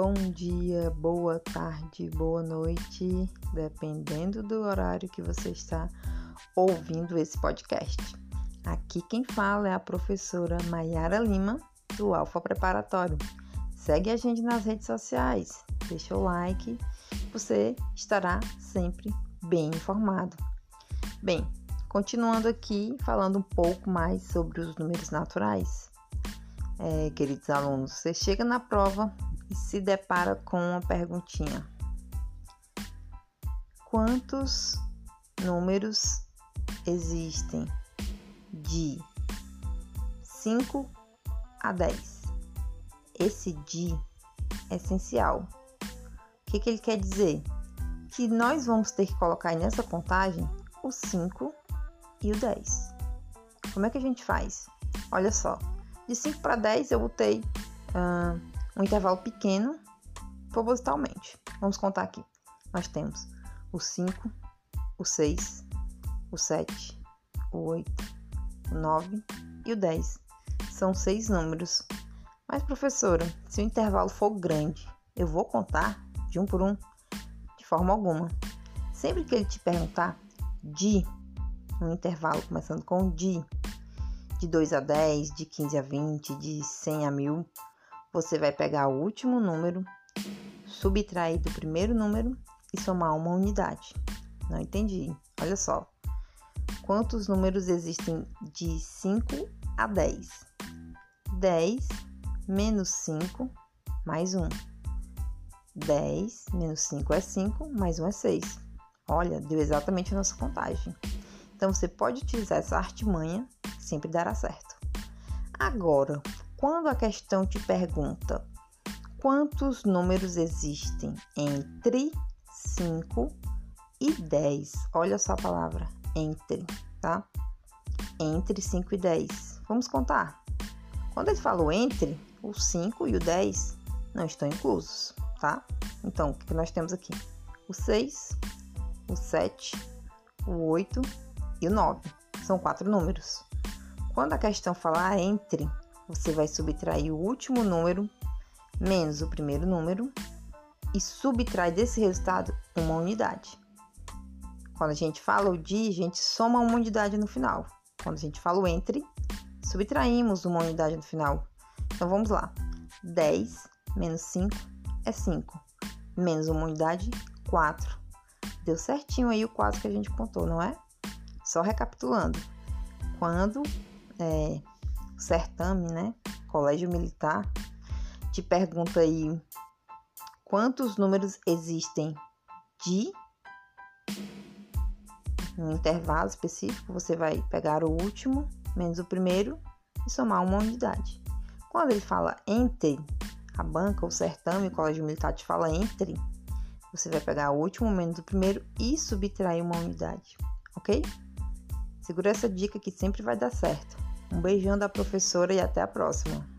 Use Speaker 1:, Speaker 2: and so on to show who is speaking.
Speaker 1: bom dia, boa tarde, boa noite, dependendo do horário que você está ouvindo esse podcast. Aqui quem fala é a professora Maiara Lima, do Alfa Preparatório. Segue a gente nas redes sociais, deixa o like, você estará sempre bem informado. Bem, continuando aqui, falando um pouco mais sobre os números naturais. É, queridos alunos, você chega na prova e se depara com uma perguntinha: Quantos números existem de 5 a 10? Esse de é essencial. O que, que ele quer dizer? Que nós vamos ter que colocar nessa contagem o 5 e o 10. Como é que a gente faz? Olha só, de 5 para 10 eu botei uh, um intervalo pequeno propositalmente. Vamos contar aqui. Nós temos o 5, o 6, o 7, o 8, o 9 e o 10. São seis números. Mas, professora, se o intervalo for grande, eu vou contar de um por um? De forma alguma. Sempre que ele te perguntar de um intervalo começando com de, de 2 a 10, de 15 a 20, de 100 a 1000, você vai pegar o último número, subtrair do primeiro número e somar uma unidade. Não entendi. Olha só. Quantos números existem de 5 a 10? 10 menos 5 mais 1. 10 menos 5 é 5, mais 1 é 6. Olha, deu exatamente a nossa contagem. Então você pode utilizar essa artimanha, sempre dará certo. Agora, quando a questão te pergunta quantos números existem entre 5 e 10, olha só a palavra entre, tá? Entre 5 e 10. Vamos contar. Quando ele falou entre, o 5 e o 10 não estão inclusos, tá? Então, o que nós temos aqui? O 6, o 7, o 8 e o 9. São quatro números. Quando a questão falar entre, você vai subtrair o último número menos o primeiro número e subtrai desse resultado uma unidade. Quando a gente fala o de, a gente soma uma unidade no final. Quando a gente fala o entre, subtraímos uma unidade no final. Então vamos lá. 10 menos 5 é 5. Menos uma unidade, 4. Deu certinho aí o 4 que a gente contou, não é? Só recapitulando. Quando é, certame, né? Colégio Militar, te pergunta aí quantos números existem de um intervalo específico, você vai pegar o último menos o primeiro e somar uma unidade. Quando ele fala entre, a banca, o certame, o colégio militar te fala entre, você vai pegar o último menos o primeiro e subtrair uma unidade, ok? Segura essa dica que sempre vai dar certo. Um beijão da professora e até a próxima.